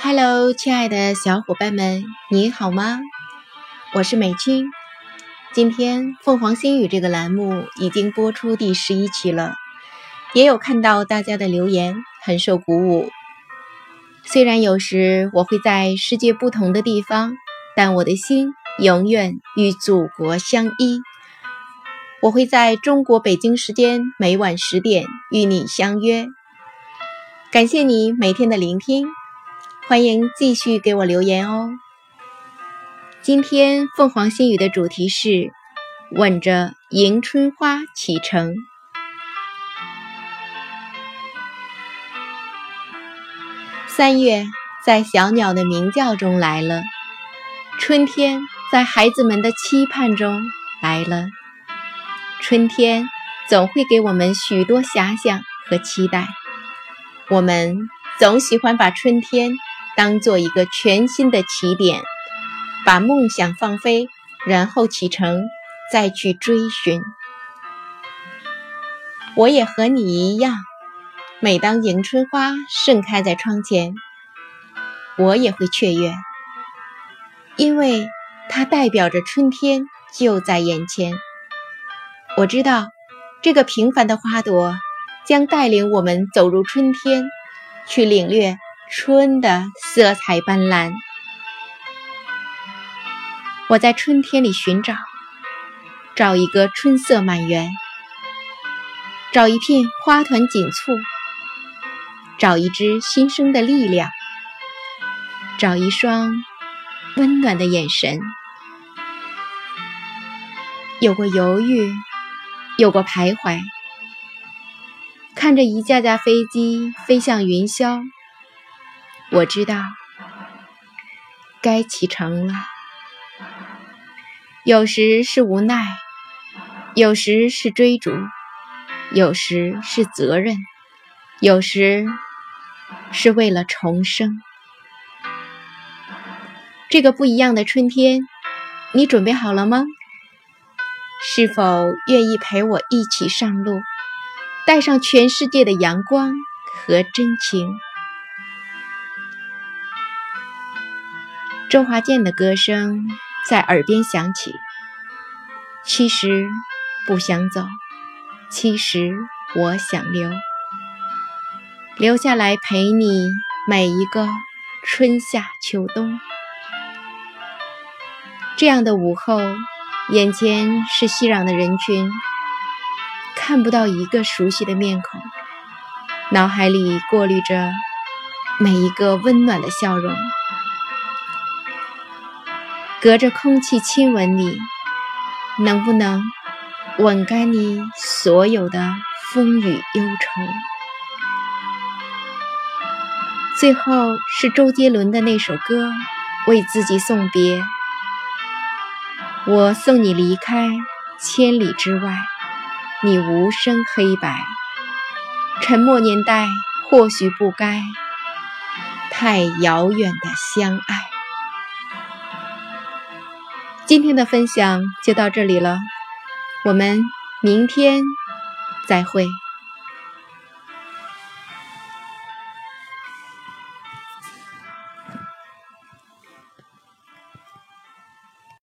Hello，亲爱的小伙伴们，你好吗？我是美君。今天凤凰心语这个栏目已经播出第十一期了，也有看到大家的留言，很受鼓舞。虽然有时我会在世界不同的地方，但我的心永远与祖国相依。我会在中国北京时间每晚十点与你相约。感谢你每天的聆听。欢迎继续给我留言哦。今天凤凰心语的主题是吻着迎春花启程。三月在小鸟的鸣叫中来了，春天在孩子们的期盼中来了。春天总会给我们许多遐想和期待，我们总喜欢把春天。当做一个全新的起点，把梦想放飞，然后启程，再去追寻。我也和你一样，每当迎春花盛开在窗前，我也会雀跃，因为它代表着春天就在眼前。我知道，这个平凡的花朵将带领我们走入春天，去领略。春的色彩斑斓，我在春天里寻找，找一个春色满园，找一片花团锦簇，找一支新生的力量，找一双温暖的眼神。有过犹豫，有过徘徊，看着一架架飞机飞向云霄。我知道，该启程了。有时是无奈，有时是追逐，有时是责任，有时是为了重生。这个不一样的春天，你准备好了吗？是否愿意陪我一起上路，带上全世界的阳光和真情？周华健的歌声在耳边响起。其实不想走，其实我想留，留下来陪你每一个春夏秋冬。这样的午后，眼前是熙攘的人群，看不到一个熟悉的面孔，脑海里过滤着每一个温暖的笑容。隔着空气亲吻你，能不能吻干你所有的风雨忧愁？最后是周杰伦的那首歌《为自己送别》，我送你离开千里之外，你无声黑白，沉默年代或许不该太遥远的相爱。今天的分享就到这里了，我们明天再会。